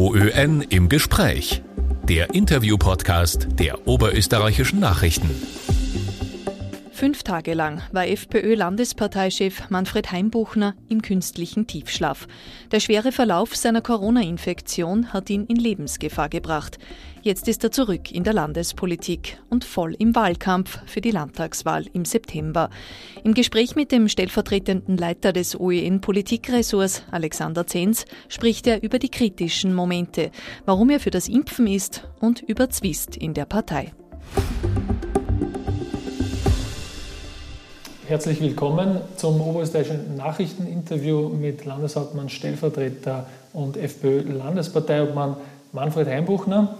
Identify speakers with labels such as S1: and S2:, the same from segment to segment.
S1: OÖN im Gespräch. Der Interview-Podcast der Oberösterreichischen Nachrichten.
S2: Fünf Tage lang war FPÖ-Landesparteichef Manfred Heimbuchner im künstlichen Tiefschlaf. Der schwere Verlauf seiner Corona-Infektion hat ihn in Lebensgefahr gebracht. Jetzt ist er zurück in der Landespolitik und voll im Wahlkampf für die Landtagswahl im September. Im Gespräch mit dem stellvertretenden Leiter des OEN-Politikressorts, Alexander Zenz, spricht er über die kritischen Momente, warum er für das Impfen ist und über Zwist in der Partei.
S3: Herzlich willkommen zum Oberösterreichischen Nachrichteninterview mit Landeshauptmann Stellvertreter und FPÖ-Landesparteiobmann Manfred Heimbuchner.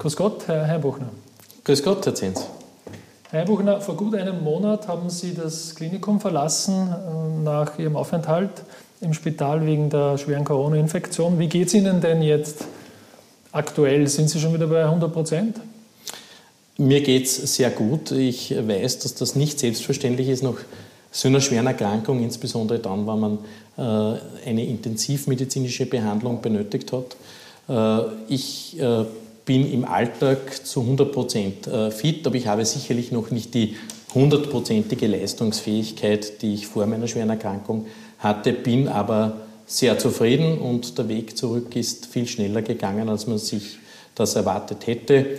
S3: Grüß Gott, Herr Heimbuchner.
S4: Grüß Gott, Herr Zins.
S3: Herr Heimbuchner, vor gut einem Monat haben Sie das Klinikum verlassen äh, nach Ihrem Aufenthalt im Spital wegen der schweren Corona-Infektion. Wie geht es Ihnen denn jetzt aktuell? Sind Sie schon wieder bei 100 Prozent?
S4: Mir geht es sehr gut. Ich weiß, dass das nicht selbstverständlich ist, nach so einer schweren Erkrankung, insbesondere dann, wenn man äh, eine intensivmedizinische Behandlung benötigt hat. Äh, ich äh, bin im Alltag zu 100 Prozent fit, aber ich habe sicherlich noch nicht die hundertprozentige Leistungsfähigkeit, die ich vor meiner schweren Erkrankung hatte, bin aber sehr zufrieden und der Weg zurück ist viel schneller gegangen, als man sich das erwartet hätte.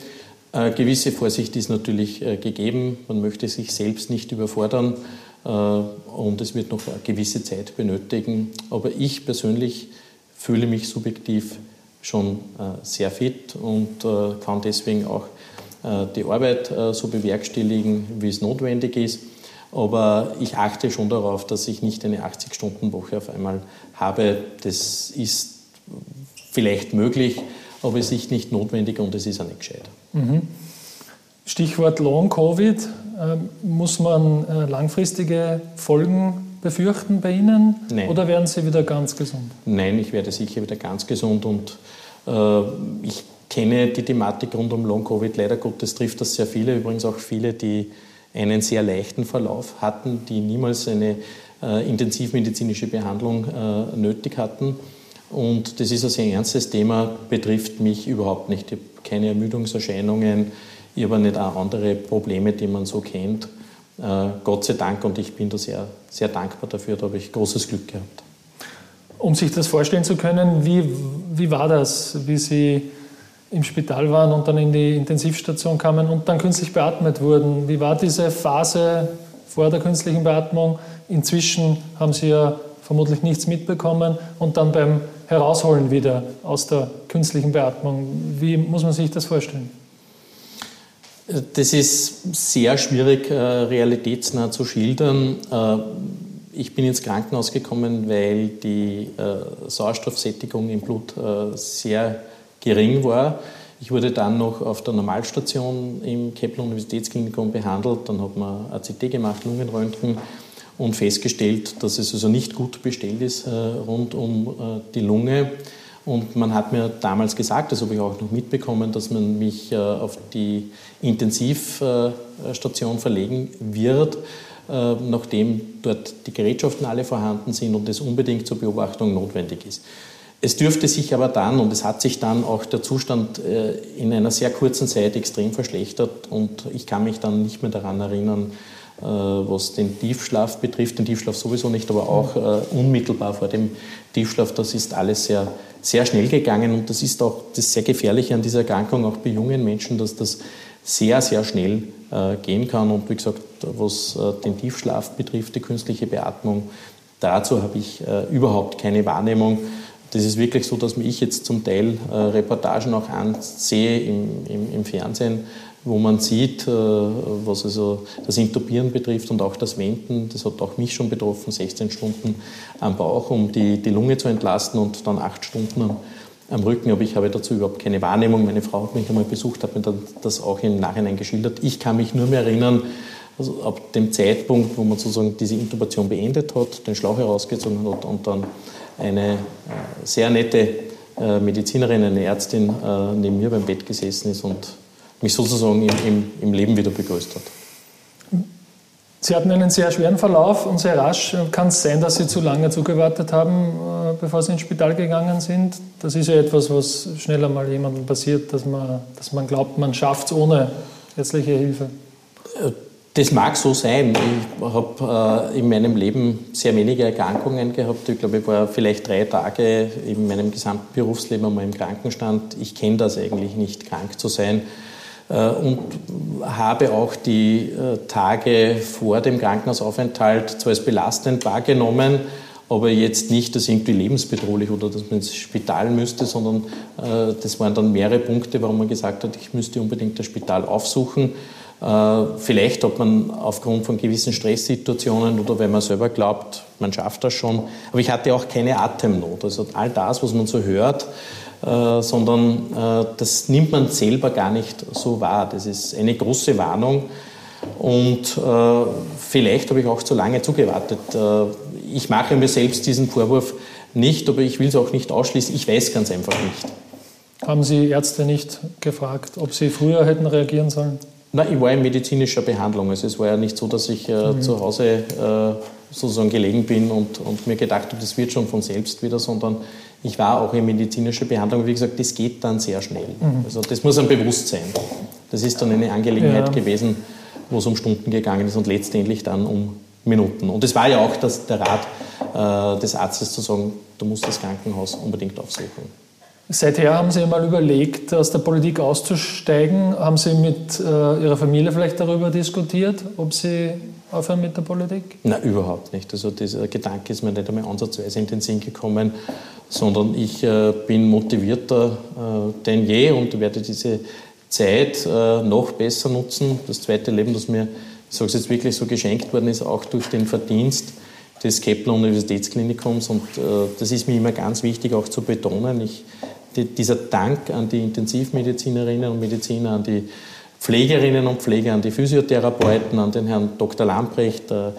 S4: Äh, gewisse Vorsicht ist natürlich äh, gegeben. Man möchte sich selbst nicht überfordern äh, und es wird noch eine gewisse Zeit benötigen. Aber ich persönlich fühle mich subjektiv schon sehr fit und kann deswegen auch die Arbeit so bewerkstelligen, wie es notwendig ist. Aber ich achte schon darauf, dass ich nicht eine 80-Stunden-Woche auf einmal habe. Das ist vielleicht möglich, aber es ist nicht notwendig und es ist auch nicht gescheit. Mhm.
S3: Stichwort Long-Covid. Ähm, muss man äh, langfristige Folgen befürchten bei Ihnen?
S4: Nein.
S3: Oder werden Sie wieder ganz gesund?
S4: Nein, ich werde sicher wieder ganz gesund und äh, ich kenne die Thematik rund um Long-Covid. Leider Gottes trifft das sehr viele, übrigens auch viele, die einen sehr leichten Verlauf hatten, die niemals eine äh, intensivmedizinische Behandlung äh, nötig hatten. Und das ist ein sehr ernstes Thema, betrifft mich überhaupt nicht. Ich keine Ermüdungserscheinungen, ich habe nicht auch andere Probleme, die man so kennt. Äh, Gott sei Dank und ich bin da sehr, sehr dankbar dafür, da habe ich großes Glück gehabt.
S3: Um sich das vorstellen zu können, wie, wie war das, wie Sie im Spital waren und dann in die Intensivstation kamen und dann künstlich beatmet wurden? Wie war diese Phase vor der künstlichen Beatmung? Inzwischen haben Sie ja vermutlich nichts mitbekommen und dann beim Herausholen wieder aus der künstlichen Beatmung. Wie muss man sich das vorstellen?
S4: Das ist sehr schwierig, äh, realitätsnah zu schildern. Äh, ich bin ins Krankenhaus gekommen, weil die äh, Sauerstoffsättigung im Blut sehr gering war. Ich wurde dann noch auf der Normalstation im Kepler Universitätsklinikum behandelt. Dann hat man ACT gemacht, Lungenröntgen und festgestellt, dass es also nicht gut bestellt ist äh, rund um äh, die Lunge. Und man hat mir damals gesagt, das habe ich auch noch mitbekommen, dass man mich äh, auf die Intensivstation verlegen wird, nachdem dort die Gerätschaften alle vorhanden sind und es unbedingt zur Beobachtung notwendig ist. Es dürfte sich aber dann, und es hat sich dann auch der Zustand in einer sehr kurzen Zeit extrem verschlechtert und ich kann mich dann nicht mehr daran erinnern, was den Tiefschlaf betrifft, den Tiefschlaf sowieso nicht, aber auch äh, unmittelbar vor dem Tiefschlaf, das ist alles sehr, sehr schnell gegangen und das ist auch das sehr Gefährliche an dieser Erkrankung, auch bei jungen Menschen, dass das sehr, sehr schnell äh, gehen kann und wie gesagt, was den Tiefschlaf betrifft, die künstliche Beatmung, dazu habe ich überhaupt keine Wahrnehmung. Das ist wirklich so, dass ich jetzt zum Teil Reportagen auch ansehe im, im, im Fernsehen, wo man sieht, äh, was also das Intubieren betrifft und auch das Wenden, das hat auch mich schon betroffen, 16 Stunden am Bauch, um die, die Lunge zu entlasten und dann acht Stunden am, am Rücken, aber ich habe dazu überhaupt keine Wahrnehmung. Meine Frau hat mich einmal besucht, hat mir dann das auch im Nachhinein geschildert. Ich kann mich nur mehr erinnern, also ab dem Zeitpunkt, wo man sozusagen diese Intubation beendet hat, den Schlauch herausgezogen hat und dann eine äh, sehr nette äh, Medizinerin, eine Ärztin neben mir beim Bett gesessen ist und mich sozusagen im, im, im Leben wieder begrüßt hat.
S3: Sie hatten einen sehr schweren Verlauf und sehr rasch. Kann es sein, dass Sie zu lange zugewartet haben, äh, bevor Sie ins Spital gegangen sind? Das ist ja etwas, was schneller mal jemandem passiert, dass man, dass man glaubt, man schafft es ohne ärztliche Hilfe.
S4: Das mag so sein. Ich habe äh, in meinem Leben sehr wenige Erkrankungen gehabt. Ich glaube, ich war vielleicht drei Tage in meinem gesamten Berufsleben einmal im Krankenstand. Ich kenne das eigentlich nicht, krank zu sein. Äh, und habe auch die äh, Tage vor dem Krankenhausaufenthalt zwar als belastend wahrgenommen, aber jetzt nicht als irgendwie lebensbedrohlich oder dass man ins Spital müsste, sondern äh, das waren dann mehrere Punkte, warum man gesagt hat, ich müsste unbedingt das Spital aufsuchen. Vielleicht hat man aufgrund von gewissen Stresssituationen oder wenn man selber glaubt, man schafft das schon. Aber ich hatte auch keine Atemnot. Also all das, was man so hört, äh, sondern äh, das nimmt man selber gar nicht so wahr. Das ist eine große Warnung und äh, vielleicht habe ich auch zu lange zugewartet. Ich mache mir selbst diesen Vorwurf nicht, aber ich will es auch nicht ausschließen. Ich weiß ganz einfach nicht.
S3: Haben Sie Ärzte nicht gefragt, ob sie früher hätten reagieren sollen?
S4: Nein, ich war in medizinischer Behandlung. Also es war ja nicht so, dass ich äh, mhm. zu Hause äh, sozusagen gelegen bin und, und mir gedacht habe, das wird schon von selbst wieder, sondern ich war auch in medizinischer Behandlung. Wie gesagt, das geht dann sehr schnell. Mhm. Also das muss ein Bewusstsein. Das ist dann eine Angelegenheit ja. gewesen, wo es um Stunden gegangen ist und letztendlich dann um Minuten. Und es war ja auch das, der Rat äh, des Arztes zu sagen, du musst das Krankenhaus unbedingt aufsuchen.
S3: Seither haben Sie einmal überlegt, aus der Politik auszusteigen. Haben Sie mit äh, Ihrer Familie vielleicht darüber diskutiert, ob Sie aufhören mit der Politik?
S4: Nein, überhaupt nicht. Also dieser Gedanke ist mir nicht einmal ansatzweise in den Sinn gekommen, sondern ich äh, bin motivierter äh, denn je und werde diese Zeit äh, noch besser nutzen. Das zweite Leben, das mir, ich sage es jetzt wirklich so geschenkt worden ist, auch durch den Verdienst des Kepler Universitätsklinikums. Und äh, das ist mir immer ganz wichtig auch zu betonen. Ich, die, dieser Dank an die Intensivmedizinerinnen und Mediziner, an die Pflegerinnen und Pfleger, an die Physiotherapeuten, an den Herrn Dr. Lamprecht, äh,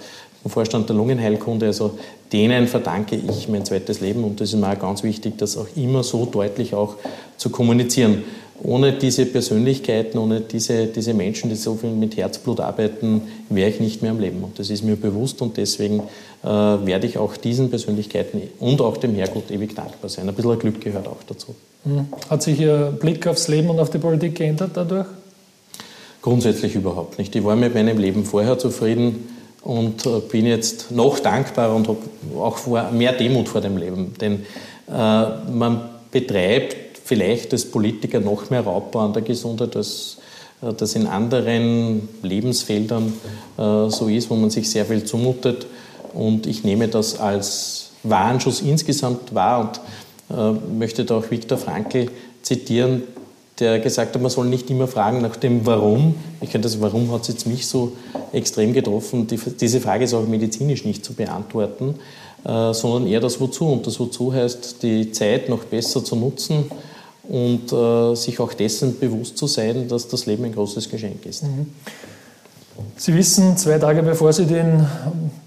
S4: vom Vorstand der Lungenheilkunde. Also denen verdanke ich mein zweites Leben und das ist mir auch ganz wichtig, das auch immer so deutlich auch zu kommunizieren. Ohne diese Persönlichkeiten, ohne diese, diese Menschen, die so viel mit Herzblut arbeiten, wäre ich nicht mehr am Leben. Und das ist mir bewusst und deswegen äh, werde ich auch diesen Persönlichkeiten und auch dem Herrgott ewig dankbar sein. Ein bisschen Glück gehört auch dazu.
S3: Hm. Hat sich Ihr Blick aufs Leben und auf die Politik geändert dadurch?
S4: Grundsätzlich überhaupt nicht. Ich war mit meinem Leben vorher zufrieden und äh, bin jetzt noch dankbarer und habe auch mehr Demut vor dem Leben. Denn äh, man betreibt vielleicht als Politiker noch mehr Raubbau an der Gesundheit, als äh, das in anderen Lebensfeldern äh, so ist, wo man sich sehr viel zumutet. Und ich nehme das als Warnschuss insgesamt wahr und äh, möchte da auch Viktor Frankl zitieren, der gesagt hat, man soll nicht immer fragen nach dem Warum. Ich könnte das Warum hat es jetzt mich so extrem getroffen. Die, diese Frage ist auch medizinisch nicht zu beantworten, äh, sondern eher das Wozu. Und das Wozu heißt, die Zeit noch besser zu nutzen und äh, sich auch dessen bewusst zu sein, dass das Leben ein großes Geschenk ist. Mhm.
S3: Sie wissen, zwei Tage bevor Sie den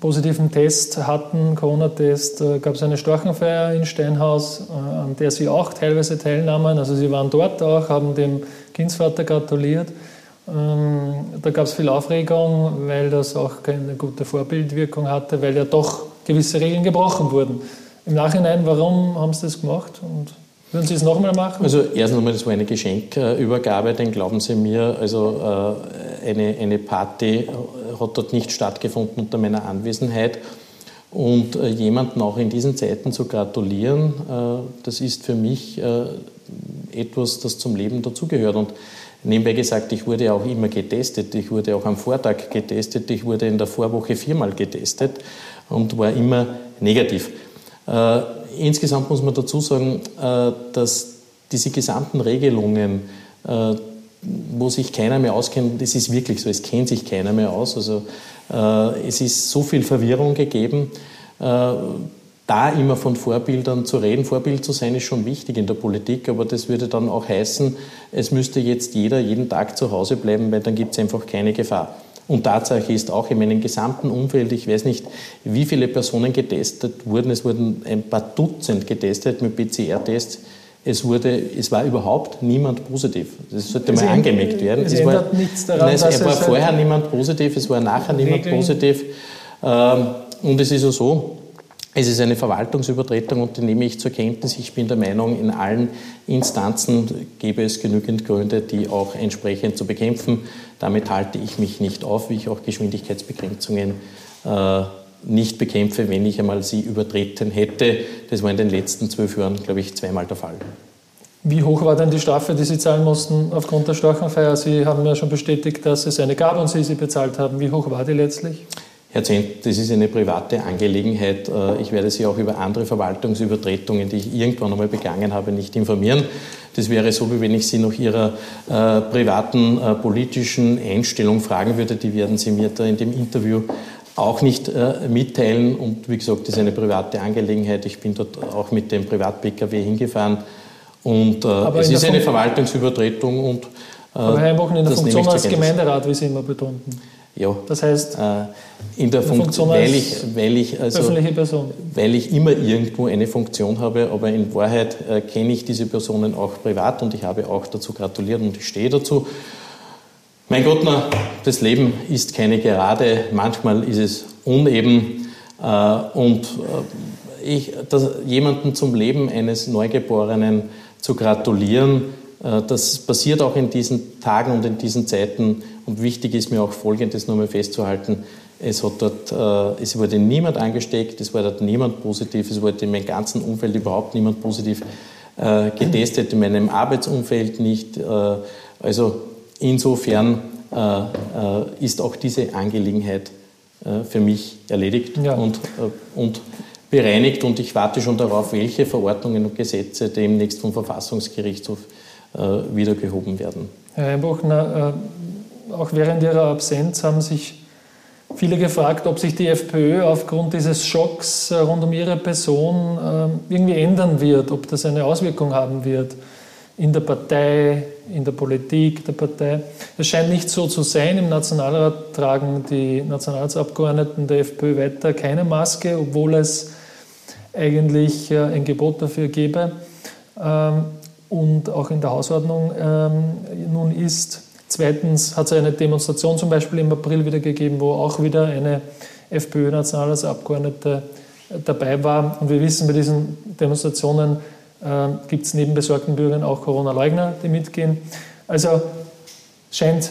S3: positiven Test hatten, Corona-Test, äh, gab es eine Storchenfeier in Steinhaus, äh, an der Sie auch teilweise teilnahmen. Also Sie waren dort auch, haben dem Kindsvater gratuliert. Ähm, da gab es viel Aufregung, weil das auch keine gute Vorbildwirkung hatte, weil ja doch gewisse Regeln gebrochen wurden. Im Nachhinein, warum haben Sie das gemacht? Und würden Sie es nochmal machen?
S4: Also erstens einmal, das war eine Geschenkübergabe, denn glauben Sie mir, also äh, eine, eine Party hat dort nicht stattgefunden unter meiner Anwesenheit. Und äh, jemanden auch in diesen Zeiten zu gratulieren, äh, das ist für mich etwas, das zum Leben dazugehört. Und nebenbei gesagt, ich wurde auch immer getestet. Ich wurde auch am Vortag getestet. Ich wurde in der Vorwoche viermal getestet und war immer negativ insgesamt muss man dazu sagen, äh, dass diese gesamten Regelungen, äh, wo sich keiner mehr auskennt, das ist wirklich so, es kennt sich keiner mehr aus. Also äh, es ist so viel Verwirrung gegeben. Da immer von Vorbildern zu reden, Vorbild zu sein, ist schon wichtig in der Politik, aber das würde dann auch heißen, es müsste jetzt jeder jeden Tag zu Hause bleiben, weil dann gibt es einfach keine Gefahr. Und Tatsache ist auch in meinem gesamten Umfeld, ich weiß nicht, wie viele Personen getestet wurden, es wurden ein paar Dutzend getestet mit PCR-Tests. es, wurde, es war überhaupt niemand positiv. Das sollte mal angemerkt werden.
S3: Es,
S4: es
S3: war,
S4: nichts daran, nein, es, es war vorher niemand positiv, es war nachher niemand positiv. Ähm, und es ist ja so, es ist eine Verwaltungsübertretung und die nehme ich zur Kenntnis. Ich bin der Meinung, in allen Instanzen gäbe es genügend Gründe, die auch entsprechend zu bekämpfen. Damit halte ich mich nicht auf, wie ich auch Geschwindigkeitsbegrenzungen äh, nicht bekämpfe, wenn ich einmal sie übertreten hätte. Das war in den letzten zwölf Jahren, glaube ich, zweimal der Fall.
S3: Wie hoch war denn die Strafe, die Sie zahlen mussten aufgrund der Storchenfeier? Sie haben ja schon bestätigt, dass es eine gab und Sie sie bezahlt haben. Wie hoch war die letztlich?
S4: Herr Zent, das ist eine private Angelegenheit. Äh, ich werde Sie auch über andere Verwaltungsübertretungen, die ich irgendwann einmal begangen habe, nicht informieren. Das wäre so, wie wenn ich Sie nach Ihrer äh, privaten äh, politischen Einstellung fragen würde. Die werden Sie mir da in dem Interview auch nicht äh, mitteilen. Und wie gesagt, das ist eine private Angelegenheit. Ich bin dort auch mit dem Privat-PKW hingefahren. Und äh, es ist eine Verwaltungsübertretung. Und,
S3: äh, Aber Herr Wochen in der Funktion als Gemeinderat, wie Sie immer betonten.
S4: Ja.
S3: Das heißt,
S4: äh, in der Funktion, weil ich, weil ich also,
S3: öffentliche Person.
S4: Weil ich immer irgendwo eine Funktion habe, aber in Wahrheit äh, kenne ich diese Personen auch privat und ich habe auch dazu gratuliert und ich stehe dazu. Mein Gott, na, das Leben ist keine Gerade, manchmal ist es uneben äh, und äh, ich, das, jemanden zum Leben eines Neugeborenen zu gratulieren, äh, das passiert auch in diesen Tagen und in diesen Zeiten und wichtig ist mir auch Folgendes nochmal festzuhalten. Es, hat dort, äh, es wurde niemand angesteckt, es war dort niemand positiv, es wurde in meinem ganzen Umfeld überhaupt niemand positiv äh, getestet, in meinem Arbeitsumfeld nicht. Äh, also insofern äh, äh, ist auch diese Angelegenheit äh, für mich erledigt ja. und, und bereinigt und ich warte schon darauf, welche Verordnungen und Gesetze demnächst vom Verfassungsgerichtshof wiedergehoben werden.
S3: Herr Einbuchner, auch während Ihrer Absenz haben sich viele gefragt, ob sich die FPÖ aufgrund dieses Schocks äh, rund um Ihre Person äh, irgendwie ändern wird, ob das eine Auswirkung haben wird in der Partei, in der Politik der Partei. Es scheint nicht so zu sein. Im Nationalrat tragen die Nationalratsabgeordneten der FPÖ weiter keine Maske, obwohl es eigentlich äh, ein Gebot dafür gäbe ähm, und auch in der Hausordnung ähm, nun ist. Zweitens hat es eine Demonstration zum Beispiel im April wieder gegeben, wo auch wieder eine FPÖ-Nationalratsabgeordnete dabei war. Und wir wissen, bei diesen Demonstrationen äh, gibt es neben besorgten Bürgern auch Corona-Leugner, die mitgehen. Also scheint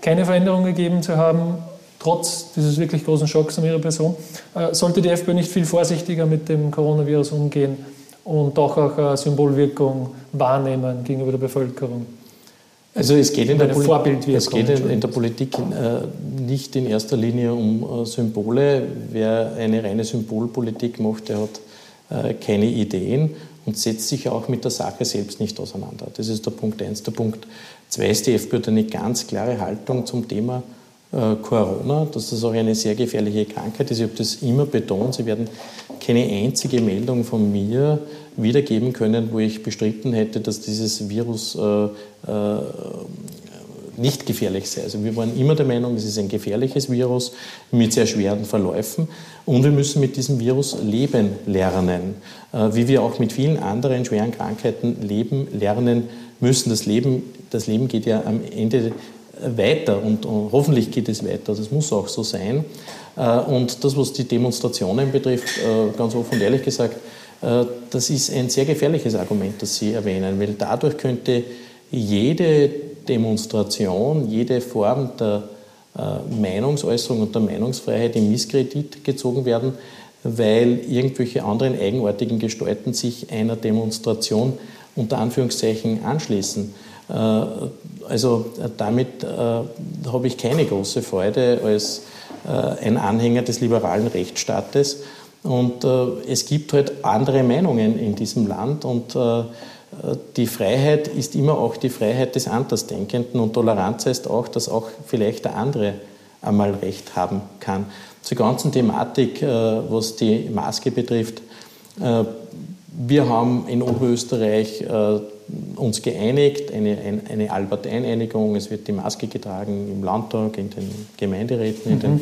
S3: keine Veränderung gegeben zu haben, trotz dieses wirklich großen Schocks an ihrer Person. Äh, sollte die FPÖ nicht viel vorsichtiger mit dem Coronavirus umgehen und doch auch eine Symbolwirkung wahrnehmen gegenüber der Bevölkerung?
S4: Also es geht in, der, Poli es geht in der, Politik äh, nicht in erster Linie um äh, Symbole. Wer eine reine Symbolpolitik macht, der hat äh, keine Ideen und setzt sich auch mit der Sache selbst nicht auseinander. Das ist der Punkt 1. Der Punkt 2 ist, die FPÖ hat eine ganz klare Haltung zum Thema Corona, dass das auch eine sehr gefährliche Krankheit ist. Ich habe das immer betont. Sie werden keine einzige Meldung von mir wiedergeben können, wo ich bestritten hätte, dass dieses Virus äh, äh, nicht gefährlich sei. Also wir waren immer der Meinung, es ist ein gefährliches Virus mit sehr schweren Verläufen und wir müssen mit diesem Virus leben lernen, äh, wie wir auch mit vielen anderen schweren Krankheiten leben lernen müssen. Das Leben, das Leben geht ja am Ende weiter und, und hoffentlich geht es weiter. Das muss auch so sein. Äh, und das, was die Demonstrationen betrifft, äh, ganz offen und ehrlich gesagt, äh, das ist ein sehr gefährliches Argument, das Sie erwähnen, weil dadurch könnte jede Demonstration, jede Form der Meinungsäußerung und der Meinungsfreiheit in Misskredit gezogen werden, weil irgendwelche anderen eigenartigen Gestalten sich einer Demonstration unter Anführungszeichen anschließen. Also damit habe ich keine große Freude als ein Anhänger des liberalen Rechtsstaates und äh, es gibt halt andere Meinungen in diesem Land und äh, die Freiheit ist immer auch die Freiheit des Andersdenkenden und Toleranz heißt auch, dass auch vielleicht der andere einmal Recht haben kann. Zur ganzen Thematik, äh, was die Maske betrifft, äh, wir haben in Oberösterreich äh, uns geeinigt, eine, eine Albert-Einigung, es wird die Maske getragen im Landtag, in den Gemeinderäten, in, den, mhm.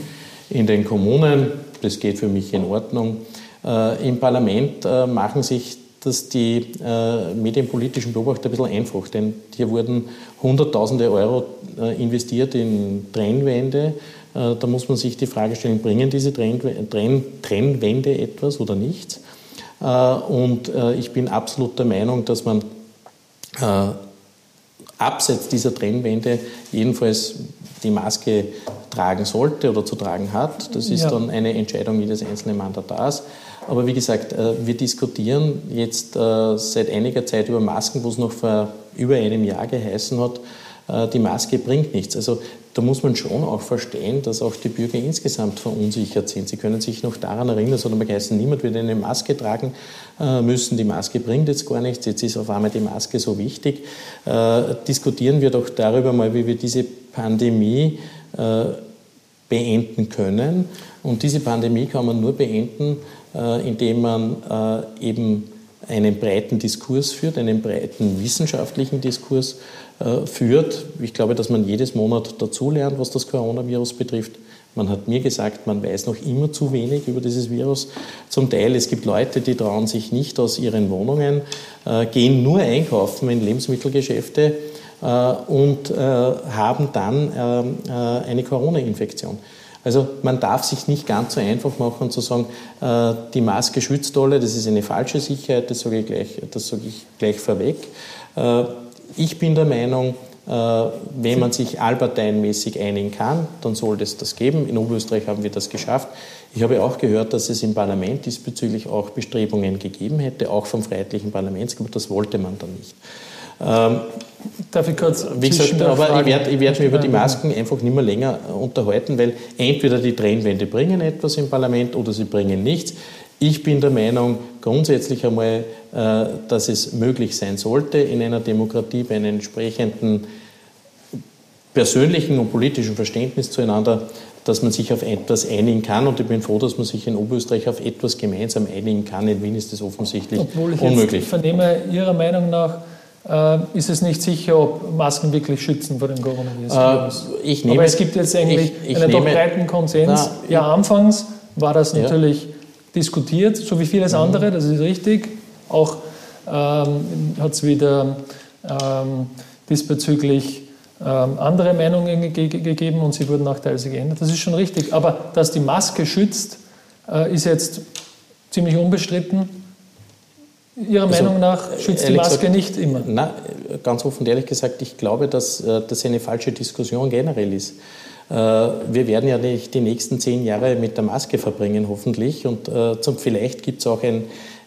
S4: in den Kommunen das geht für mich in Ordnung. Äh, Im Parlament äh, machen sich dass die äh, medienpolitischen Beobachter ein bisschen einfach, denn hier wurden Hunderttausende Euro äh, investiert in Trennwände. Äh, da muss man sich die Frage stellen, bringen diese Trennwände etwas oder nichts? Äh, und ich bin absolut der Meinung, dass man äh, abseits dieser Trennwände jedenfalls die Maske tragen sollte oder zu tragen hat. Das ist ja. dann eine Entscheidung jedes einzelnen Mandatars. Aber wie gesagt, äh, wir diskutieren jetzt äh, seit einiger Zeit über Masken, wo es noch vor über einem Jahr geheißen hat, die Maske bringt nichts. Also da muss man schon auch verstehen, dass auch die Bürger insgesamt verunsichert sind. Sie können sich noch daran erinnern, hat einmal geheißen, niemand wird eine Maske tragen müssen. Die Maske bringt jetzt gar nichts. Jetzt ist auf einmal die Maske so wichtig. Diskutieren wir doch darüber mal, wie wir diese Pandemie beenden können. Und diese Pandemie kann man nur beenden, äh, indem man äh, eben einen breiten Diskurs führt, einen breiten wissenschaftlichen Diskurs äh, führt. Ich glaube, dass man jedes Monat dazulernt, was das Coronavirus betrifft. Man hat mir gesagt, man weiß noch immer zu wenig über dieses Virus. Zum Teil, es gibt Leute, die trauen sich nicht aus ihren Wohnungen, gehen nur einkaufen in Lebensmittelgeschäfte und haben dann eine Corona-Infektion. Also man darf sich nicht ganz so einfach machen zu sagen, äh, die Maske schützt alle, das ist eine falsche Sicherheit, das sage ich gleich, das sage ich gleich vorweg. Ich bin der Meinung, äh, wenn man sich allparteienmäßig einigen kann, dann soll es das geben. In Oberösterreich haben wir das geschafft. Ich habe auch gehört, dass es im Parlament diesbezüglich auch Bestrebungen gegeben hätte, auch vom Freiheitlichen Parlamentsgruppe. Das wollte man dann nicht.
S3: Ähm, Darf ich kurz
S4: Wie gesagt, aber ich werde werd mich über die Masken einfach nicht mehr länger unterhalten, weil entweder die Trennwände bringen etwas im Parlament oder sie bringen nichts. Ich bin der Meinung grundsätzlich einmal, äh, dass es möglich sein sollte, in einer Demokratie bei einem entsprechenden persönlichen und politischen Verständnis zueinander, dass man sich auf etwas einigen kann. Und ich bin froh, dass man sich in Oberösterreich auf etwas gemeinsam einigen kann. In Wien ist das offensichtlich Obwohl ich unmöglich.
S3: Jetzt vernehme Ihrer Meinung nach, äh, ist es nicht sicher, ob Masken wirklich schützen vor dem Coronavirus. Äh, ich nehme, Aber es gibt jetzt eigentlich ich, ich einen nehme, doch breiten Konsens. Na, ja, anfangs war das natürlich ja. Diskutiert, so wie vieles mhm. andere, das ist richtig. Auch ähm, hat es wieder ähm, diesbezüglich ähm, andere Meinungen ge gegeben und sie wurden auch teilweise geändert. Das ist schon richtig. Aber dass die Maske schützt, äh, ist jetzt ziemlich unbestritten. Ihrer also, Meinung nach schützt die Maske gesagt, nicht immer?
S4: Na, ganz offen und ehrlich gesagt, ich glaube, dass äh, das eine falsche Diskussion generell ist. Äh, wir werden ja nicht die nächsten zehn Jahre mit der Maske verbringen, hoffentlich. Und äh, vielleicht gibt es auch ein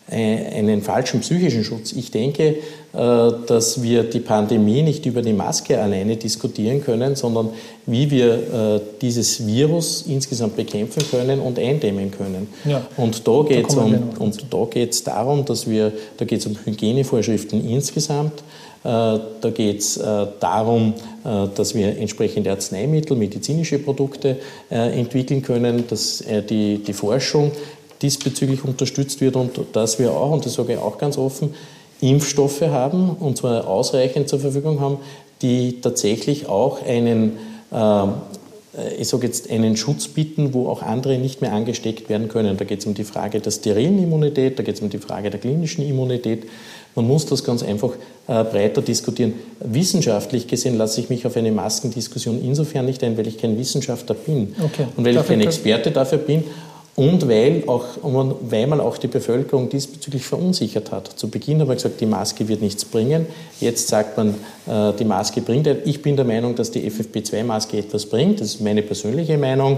S4: äh, einen falschen psychischen Schutz. Ich denke, dass wir die Pandemie nicht über die Maske alleine diskutieren können, sondern wie wir dieses Virus insgesamt bekämpfen können und eindämmen können. Ja, und da geht es da um, und da geht's darum, dass wir, da geht es um Hygienevorschriften insgesamt. Da geht es darum, dass wir entsprechende Arzneimittel, medizinische Produkte entwickeln können, dass die, die Forschung diesbezüglich unterstützt wird und dass wir auch, und das sage ich auch ganz offen, Impfstoffe haben, und zwar ausreichend zur Verfügung haben, die tatsächlich auch einen, äh, ich sage jetzt, einen Schutz bieten, wo auch andere nicht mehr angesteckt werden können. Da geht es um die Frage der sterilen Immunität, da geht es um die Frage der klinischen Immunität. Man muss das ganz einfach äh, breiter diskutieren. Wissenschaftlich gesehen lasse ich mich auf eine Maskendiskussion insofern nicht ein, weil ich kein Wissenschaftler bin okay. und weil ich kein Experte dafür bin und weil, auch, weil man auch die Bevölkerung diesbezüglich verunsichert hat. Zu Beginn haben wir gesagt, die Maske wird nichts bringen. Jetzt sagt man, äh, die Maske bringt. Ich bin der Meinung, dass die FFP2-Maske etwas bringt. Das ist meine persönliche Meinung.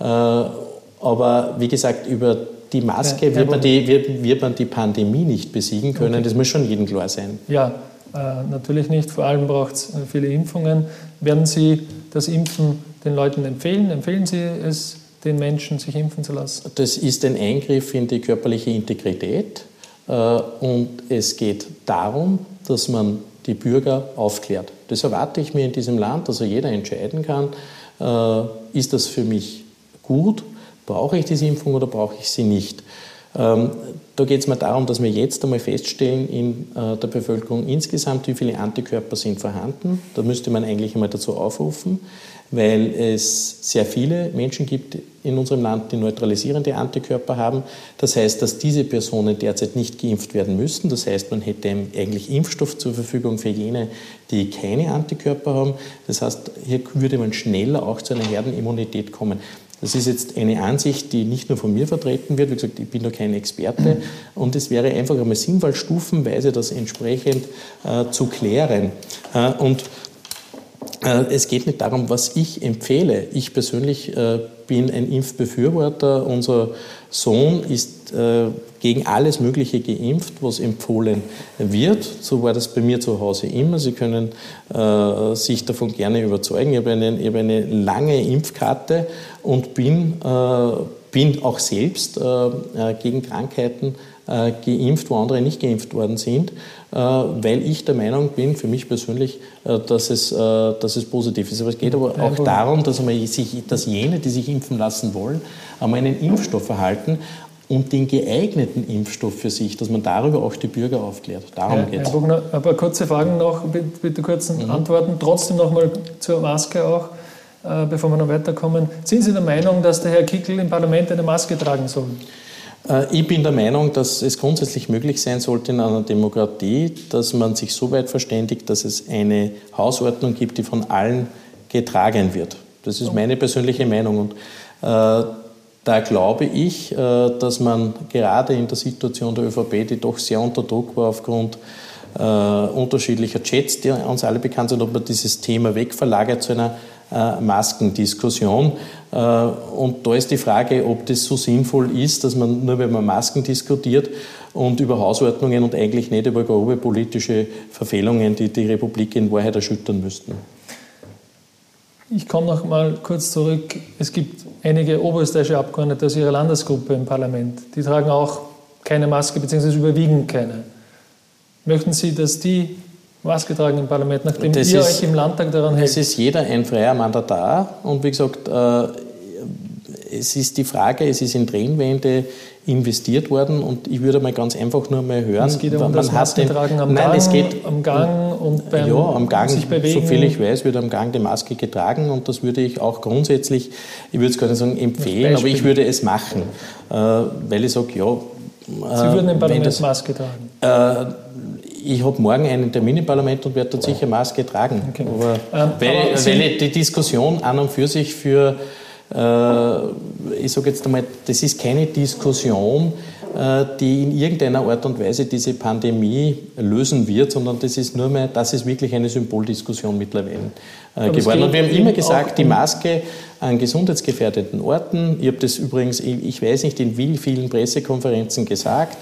S4: Äh, aber wie gesagt, über die Maske wird man die, wird, wird man die Pandemie nicht besiegen können. Okay. Das muss schon jedem klar sein.
S3: Ja, äh, natürlich nicht. Vor allem braucht es viele Impfungen. Werden Sie das Impfen den Leuten empfehlen? Empfehlen Sie es den Menschen, sich impfen zu lassen?
S4: Das ist ein Eingriff in die körperliche Integrität äh, und es geht darum, dass man die Bürger aufklärt. Das erwarte ich mir in diesem Land, dass also jeder entscheiden kann, äh, ist das für mich gut, brauche ich diese Impfung oder brauche ich sie nicht. Ähm, da geht es mir darum, dass wir jetzt einmal feststellen in äh, der Bevölkerung insgesamt, wie viele Antikörper sind vorhanden. Da müsste man eigentlich einmal dazu aufrufen, weil es sehr viele Menschen gibt in unserem Land, die neutralisierende Antikörper haben. Das heißt, dass diese Personen derzeit nicht geimpft werden müssen. Das heißt, man hätte eigentlich Impfstoff zur Verfügung für jene, die keine Antikörper haben. Das heißt, hier würde man schneller auch zu einer Herdenimmunität kommen. Das ist jetzt eine Ansicht, die nicht nur von mir vertreten wird. Wie gesagt, ich bin da kein Experte. Und es wäre einfach einmal sinnvoll, stufenweise das entsprechend äh, zu klären. Äh, und äh, es geht nicht darum, was ich empfehle. Ich persönlich äh, bin ein Impfbefürworter. Unser Sohn ist äh, gegen alles Mögliche geimpft, was empfohlen wird. So war das bei mir zu Hause immer. Sie können äh, sich davon gerne überzeugen. Ich habe eine, ich habe eine lange Impfkarte und bin, äh, bin auch selbst äh, gegen Krankheiten geimpft, wo andere nicht geimpft worden sind. Äh, weil ich der Meinung bin, für mich persönlich, äh, dass es, äh, dass es positiv ist. Aber es geht aber auch darum, dass, man sich, dass jene, die sich impfen lassen wollen, einmal einen Impfstoff erhalten und den geeigneten Impfstoff für sich, dass man darüber auch die Bürger aufklärt. Darum ja, geht es.
S3: Ein paar kurze Fragen noch, bitte kurzen mhm. Antworten. Trotzdem noch mal zur Maske auch, bevor wir noch weiterkommen. Sind Sie der Meinung, dass der Herr Kickel im Parlament eine Maske tragen soll?
S4: Äh, ich bin der Meinung, dass es grundsätzlich möglich sein sollte in einer Demokratie, dass man sich so weit verständigt, dass es eine Hausordnung gibt, die von allen getragen wird. Das ist meine persönliche Meinung. Und äh, da glaube ich, äh, dass man gerade in der Situation der ÖVP, die doch sehr unter Druck war aufgrund äh, unterschiedlicher Chats, die uns alle bekannt sind, ob man dieses Thema wegverlagert zu einer Maskendiskussion. Äh, und da ist die Frage, ob das so sinnvoll ist, dass man nur, wenn man Masken diskutiert und über Hausordnungen und eigentlich nicht über grobe politische Verfehlungen, die die Republik in Wahrheit erschüttern müssten.
S3: Ich komme noch mal kurz zurück. Es gibt einige oberösterreichische Abgeordnete aus ihrer Landesgruppe im Parlament. Die tragen auch keine Maske, beziehungsweise überwiegend keine. Möchten Sie, dass die Maske tragen im Parlament, nachdem das ihr ist, euch im Landtag daran hält?
S4: Es ist jeder ein freier Mandatar und wie gesagt, äh, es ist die Frage, es ist in Tränenwände investiert worden und ich würde mal ganz einfach nur mal hören.
S3: Es geht um das Maskentragen am
S4: nein,
S3: Gang,
S4: es geht,
S3: am Gang und beim
S4: Ja, am Gang, sich bewegen. so viel ich weiß, wird am Gang die Maske getragen und das würde ich auch grundsätzlich, ich würde es gar nicht sagen empfehlen, aber ich würde es machen, äh, weil ich sage, ja.
S3: Sie würden im Parlament das, Maske tragen?
S4: Äh, ich habe morgen einen Termin im Parlament und werde dort sicher Maske tragen. Okay. Aber, ähm, weil, aber weil die Diskussion an und für sich für, äh, ich sage jetzt einmal, das ist keine Diskussion, äh, die in irgendeiner Art und Weise diese Pandemie lösen wird, sondern das ist nur mehr, das ist wirklich eine Symboldiskussion mittlerweile geworden. Und wir haben immer gesagt, die Maske an gesundheitsgefährdeten Orten. Ich habe das übrigens, ich weiß nicht, in wie vielen Pressekonferenzen gesagt,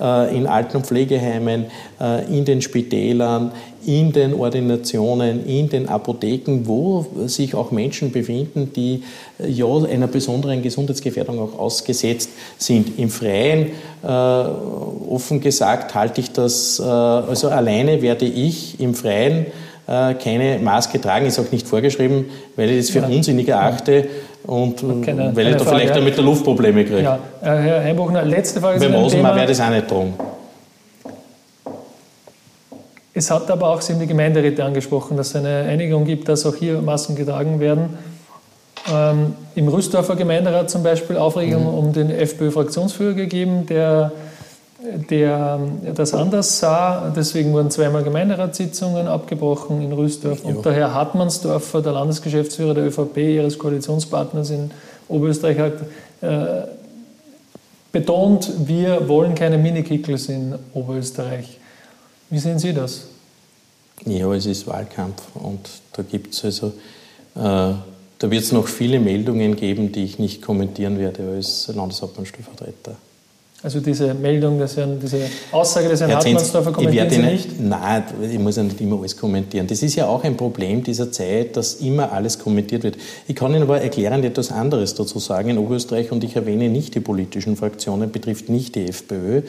S4: äh, in Alten- und Pflegeheimen, äh, in den Spitälern, in den Ordinationen, in den Apotheken, wo sich auch Menschen befinden, die äh, ja einer besonderen Gesundheitsgefährdung auch ausgesetzt sind. Im Freien, äh, offen gesagt, halte ich das, äh, also alleine werde ich im Freien äh, keine Maske tragen, ist auch nicht vorgeschrieben, weil ich das für ja. unsinnig erachte und keine, weil ich da Frage, vielleicht ja. mit der Luft Probleme kriege. Ja.
S3: Äh, Herr Heimbuchner, letzte Frage.
S4: Beim Rosenmar ich es auch nicht tragen.
S3: Es hat aber auch, Sie haben die Gemeinderäte angesprochen, dass es eine Einigung gibt, dass auch hier Masken getragen werden. Ähm, Im Rüstorfer Gemeinderat zum Beispiel Aufregung mhm. um den FPÖ-Fraktionsführer gegeben, der der das anders sah. Deswegen wurden zweimal Gemeinderatssitzungen abgebrochen in Rüstorf. Und der Herr Hartmannsdorfer, der Landesgeschäftsführer der ÖVP, ihres Koalitionspartners in Oberösterreich, hat äh, betont, wir wollen keine Minikickels in Oberösterreich. Wie sehen Sie das?
S4: Ja, es ist Wahlkampf und da gibt es also, äh, da wird es noch viele Meldungen geben, die ich nicht kommentieren werde als Landeshauptmannstellvertreter.
S3: Also diese Meldung, des Herrn, diese Aussage des Herrn Hartmannsdorfer kommentieren Sie nicht?
S4: Nein, ich muss ja nicht immer alles kommentieren. Das ist ja auch ein Problem dieser Zeit, dass immer alles kommentiert wird. Ich kann Ihnen aber erklärend etwas anderes dazu sagen in Oberösterreich und ich erwähne nicht die politischen Fraktionen, betrifft nicht die FPÖ.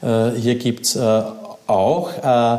S4: Äh, hier gibt es äh, auch äh,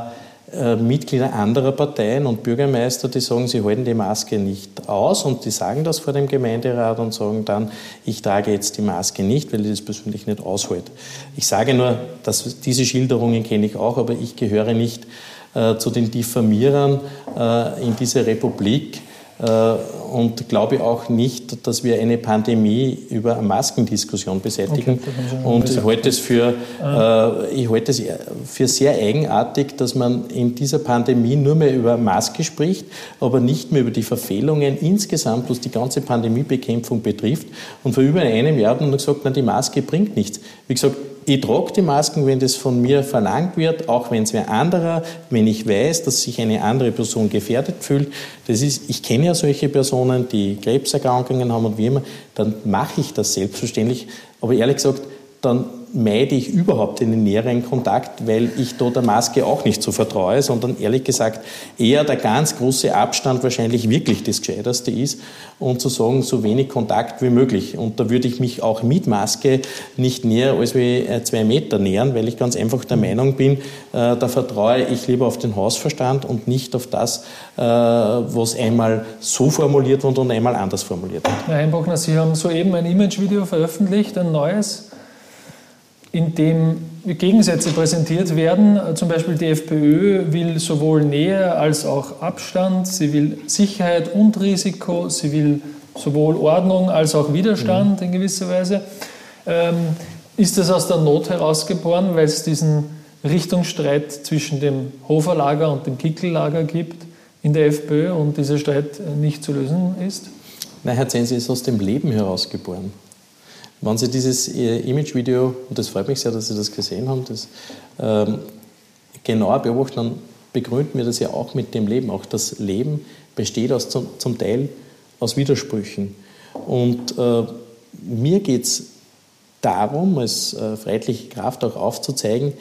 S4: Mitglieder anderer Parteien und Bürgermeister, die sagen, sie halten die Maske nicht aus und die sagen das vor dem Gemeinderat und sagen dann, ich trage jetzt die Maske nicht, weil ich das persönlich nicht aushalte. Ich sage nur, dass diese Schilderungen kenne ich auch, aber ich gehöre nicht äh, zu den Diffamierern äh, in dieser Republik äh, und glaube auch nicht, dass wir eine Pandemie über eine Maskendiskussion beseitigen. Okay, und ich halte, es für, äh, ich halte es für sehr eigenartig, dass man in dieser Pandemie nur mehr über Maske spricht, aber nicht mehr über die Verfehlungen insgesamt, was die ganze Pandemiebekämpfung betrifft. Und vor über einem Jahr hat man gesagt, na, die Maske bringt nichts. Wie gesagt, ich trage die Masken, wenn das von mir verlangt wird, auch wenn es wer anderer, wenn ich weiß, dass sich eine andere Person gefährdet fühlt. Das ist, ich kenne ja solche Personen, die Krebserkrankungen haben und wie immer, dann mache ich das selbstverständlich. Aber ehrlich gesagt, dann meide ich überhaupt einen näheren Kontakt, weil ich da der Maske auch nicht so vertraue, sondern ehrlich gesagt eher der ganz große Abstand wahrscheinlich wirklich das Gescheiterste ist und zu sagen, so wenig Kontakt wie möglich. Und da würde ich mich auch mit Maske nicht näher als wie äh, zwei Meter nähern, weil ich ganz einfach der Meinung bin, äh, da vertraue ich lieber auf den Hausverstand und nicht auf das, äh, was einmal so formuliert wird und einmal anders formuliert wird.
S3: Herr Einbachner, Sie haben soeben ein Imagevideo veröffentlicht, ein neues in dem Gegensätze präsentiert werden. Zum Beispiel die FPÖ will sowohl Nähe als auch Abstand, sie will Sicherheit und Risiko, sie will sowohl Ordnung als auch Widerstand mhm. in gewisser Weise. Ähm, ist das aus der Not herausgeboren, weil es diesen Richtungsstreit zwischen dem Hoferlager und dem Kickellager gibt in der FPÖ und dieser Streit nicht zu lösen ist?
S4: Nein, Herr Zensi, ist aus dem Leben herausgeboren. Wenn Sie dieses äh, Imagevideo, und das freut mich sehr, dass Sie das gesehen haben, das ähm, genauer beobachten, dann begründen wir das ja auch mit dem Leben. Auch das Leben besteht aus, zum, zum Teil aus Widersprüchen. Und äh, mir geht es darum, als äh, freiheitliche Kraft auch aufzuzeigen,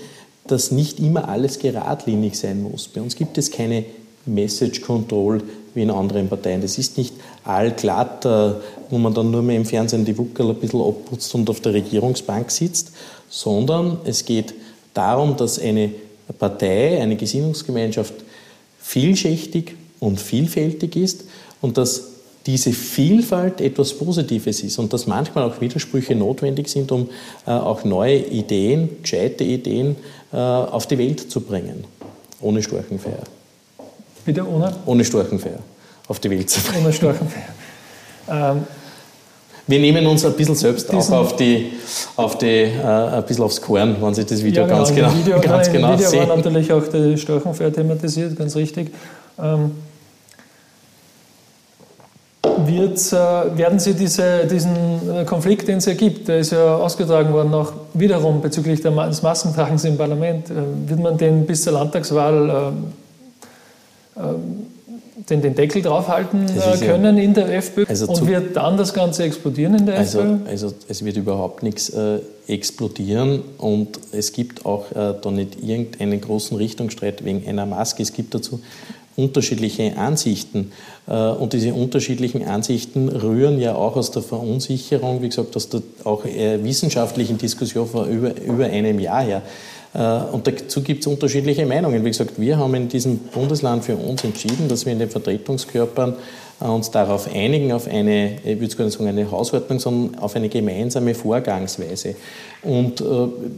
S4: dass nicht immer alles geradlinig sein muss. Bei uns gibt es keine Message Control wie in anderen Parteien. Das ist nicht allglatt, wo man dann nur mehr im Fernsehen die Wuckel ein bisschen abputzt und auf der Regierungsbank sitzt, sondern es geht darum, dass eine Partei, eine Gesinnungsgemeinschaft vielschichtig und vielfältig ist und dass diese Vielfalt etwas Positives ist und dass manchmal auch Widersprüche notwendig sind, um äh, auch neue Ideen, gescheite Ideen äh, auf die Welt zu bringen, ohne Storchenfeier.
S3: Bitte ohne?
S4: Ohne Storchenfeier auf die Welt zu bringen.
S3: Ohne Storchenfeier. Ähm,
S4: wir nehmen uns ein bisschen selbst auch auf die, auf die äh, ein bisschen aufs Korn, wenn Sie das Video ja, genau, ganz genau,
S3: Video,
S4: ganz
S3: genau Video sehen. war natürlich auch die Storchenfeier thematisiert, ganz richtig. Ähm, wird, äh, werden Sie diese, diesen äh, Konflikt, den es ja gibt, der ist ja ausgetragen worden, auch wiederum bezüglich des Massentragens im Parlament, äh, wird man den bis zur Landtagswahl ähm, den, den Deckel draufhalten äh, können ja, in der FPÖ also und wird dann das Ganze explodieren in der
S4: also,
S3: FPÖ?
S4: Also es wird überhaupt nichts äh, explodieren und es gibt auch äh, da nicht irgendeinen großen Richtungsstreit wegen einer Maske. Es gibt dazu unterschiedliche Ansichten. Äh, und diese unterschiedlichen Ansichten rühren ja auch aus der Verunsicherung, wie gesagt, aus der auch wissenschaftlichen Diskussion vor über, über einem Jahr her. Äh, und dazu gibt es unterschiedliche Meinungen. Wie gesagt, wir haben in diesem Bundesland für uns entschieden, dass wir in den Vertretungskörpern äh, uns darauf einigen, auf eine, ich würde gar nicht sagen eine Hausordnung, sondern auf eine gemeinsame Vorgangsweise. Und äh,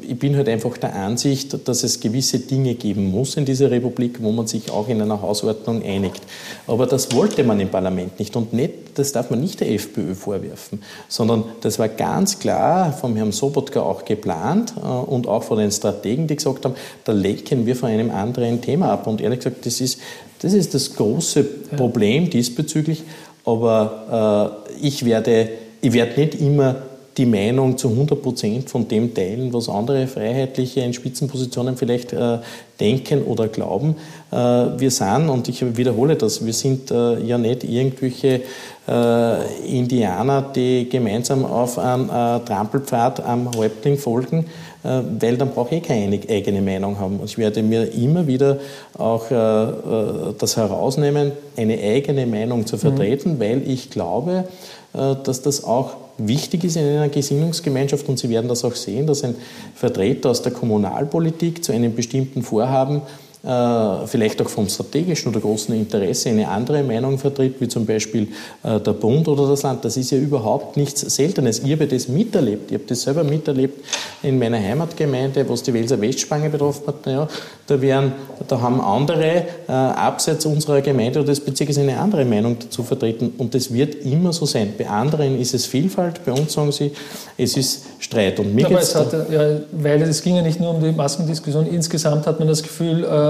S4: ich bin halt einfach der Ansicht, dass es gewisse Dinge geben muss in dieser Republik, wo man sich auch in einer Hausordnung einigt. Aber das wollte man im Parlament nicht und nicht, das darf man nicht der FPÖ vorwerfen, sondern das war ganz klar vom Herrn Sobotka auch geplant äh, und auch von den Strategen, die gesagt haben, da lenken wir von einem anderen Thema ab. Und ehrlich gesagt, das ist das, ist das große Problem diesbezüglich. Aber äh, ich, werde, ich werde nicht immer die Meinung zu 100 Prozent von dem teilen, was andere Freiheitliche in Spitzenpositionen vielleicht äh, denken oder glauben. Äh, wir sind, und ich wiederhole das, wir sind äh, ja nicht irgendwelche äh, Indianer, die gemeinsam auf einen äh, Trampelpfad am Häuptling folgen, äh, weil dann brauche ich keine eigene Meinung haben. Ich werde mir immer wieder auch das herausnehmen, eine eigene Meinung zu vertreten, mhm. weil ich glaube, dass das auch wichtig ist in einer Gesinnungsgemeinschaft und Sie werden das auch sehen, dass ein Vertreter aus der Kommunalpolitik zu einem bestimmten Vorhaben vielleicht auch vom strategischen oder großen Interesse eine andere Meinung vertritt, wie zum Beispiel äh, der Bund oder das Land. Das ist ja überhaupt nichts Seltenes. Ich habe das miterlebt. Ich habe das selber miterlebt in meiner Heimatgemeinde, was die Welser Westspange betroffen hat. Naja, da, werden, da haben andere äh, abseits unserer Gemeinde oder des Bezirkes eine andere Meinung dazu vertreten. Und das wird immer so sein. Bei anderen ist es Vielfalt, bei uns sagen sie, es ist Streit.
S3: Und mir Aber es hat, ja, weil es ging ja nicht nur um die Maskendiskussion. Insgesamt hat man das Gefühl, äh,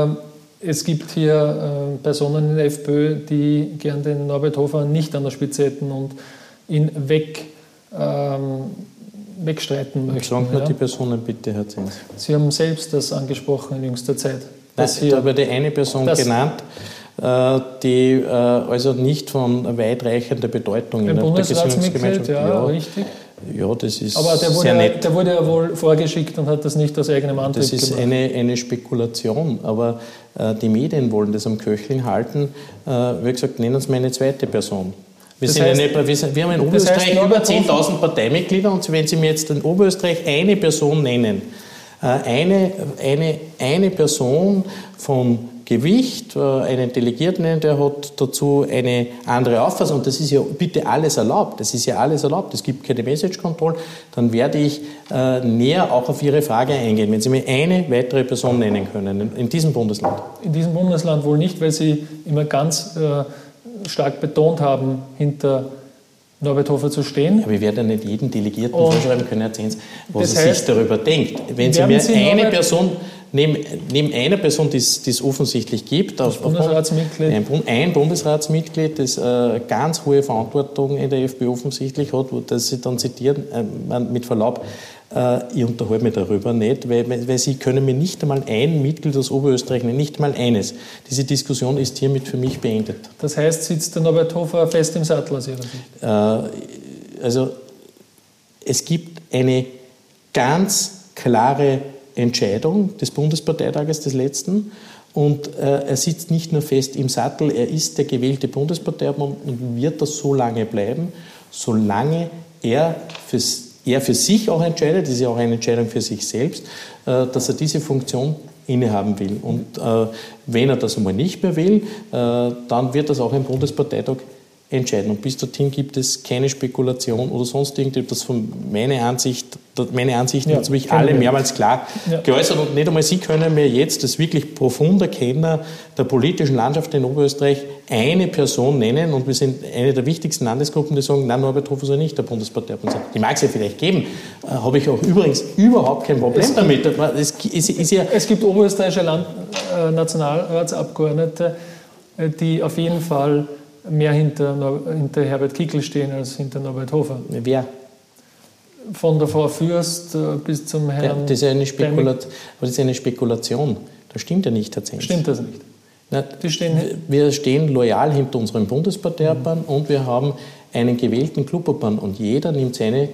S3: es gibt hier äh, Personen in der FPÖ, die gern den Norbert Hofer nicht an der Spitze hätten und ihn weg, ähm, wegstreiten möchten.
S4: Sagen wir ja. die Personen bitte, Herr Zins.
S3: Sie haben selbst das angesprochen in jüngster Zeit.
S4: Nein, hier, da die eine Person genannt, äh, die äh, also nicht von weitreichender Bedeutung
S3: in der Gesinnungsgemeinschaft... Ja, ja, richtig.
S4: Ja, das ist
S3: Aber der wurde, sehr nett. der wurde ja wohl vorgeschickt und hat das nicht aus eigenem Antrieb
S4: gemacht. Das ist eine, eine Spekulation, aber äh, die Medien wollen das am Köcheln halten. Äh, wie gesagt, nennen Sie meine zweite Person. Wir, heißt, eine, wir, sind, wir, haben in Oberösterreich über 10.000 Parteimitglieder und wenn Sie mir jetzt in Oberösterreich eine Person nennen, äh, eine, eine, eine Person von Gewicht, äh, einen Delegierten, der hat dazu eine andere Auffassung. Und das ist ja bitte alles erlaubt. Das ist ja alles erlaubt. Es gibt keine Message Control. Dann werde ich äh, näher auch auf Ihre Frage eingehen, wenn Sie mir eine weitere Person nennen können in diesem Bundesland.
S3: In diesem Bundesland wohl nicht, weil Sie immer ganz äh, stark betont haben, hinter Norbert Hofer zu stehen.
S4: Aber ich werde ja nicht jeden Delegierten vorschreiben können, erzählen, was er sich darüber denkt. Wenn Sie mir Sie eine Person neben, neben einer Person, die es offensichtlich gibt,
S3: das Bundesratsmitglied.
S4: Ein, ein, Bundesratsmitglied, das äh, ganz hohe Verantwortung in der FPÖ offensichtlich hat, wo das Sie dann zitieren, äh, mit Verlaub, äh, ich unterhalte mich darüber nicht, weil, weil, Sie können mir nicht einmal ein Mitglied aus Oberösterreich nennen, nicht einmal eines. Diese Diskussion ist hiermit für mich beendet.
S3: Das heißt, sitzt der Norbert Hofer fest im Sattel aus Ihrer Sicht?
S4: Äh, also, es gibt eine ganz klare Entscheidung des Bundesparteitages des letzten. Und äh, er sitzt nicht nur fest im Sattel, er ist der gewählte Bundesparteiobmann und wird das so lange bleiben, solange er, er für sich auch entscheidet, das ist ja auch eine Entscheidung für sich selbst, äh, dass er diese Funktion innehaben will. Und äh, wenn er das einmal nicht mehr will, äh, dann wird das auch im Bundesparteitag entscheiden. Und bis dorthin gibt es keine Spekulation oder sonst irgendetwas von meiner Ansicht, meine Ansichten ja, habe ich alle mehrmals klar ja. geäußert und nicht einmal Sie können mir jetzt als wirklich profunder Kenner der politischen Landschaft in Oberösterreich eine Person nennen und wir sind eine der wichtigsten Landesgruppen, die sagen, nein, Norbert Hofer soll nicht der Bundesparteibund sein. Die mag es ja vielleicht geben, äh, habe ich auch übrigens überhaupt kein Problem es damit.
S3: Es, ist, ist ja es gibt oberösterreichische Land, äh, Nationalratsabgeordnete, äh, die auf jeden Fall mehr hinter, hinter Herbert Kickl stehen als hinter Norbert Hofer.
S4: Wer?
S3: Von der Frau Fürst äh, bis zum Herrn. Ja,
S4: das, ist eine Spekulat das ist eine Spekulation. Das stimmt ja nicht tatsächlich.
S3: Stimmt das nicht?
S4: Na, stehen wir stehen loyal hinter unserem Bundesparteiobmann mhm. und wir haben einen gewählten Clubobmann und jeder nimmt seine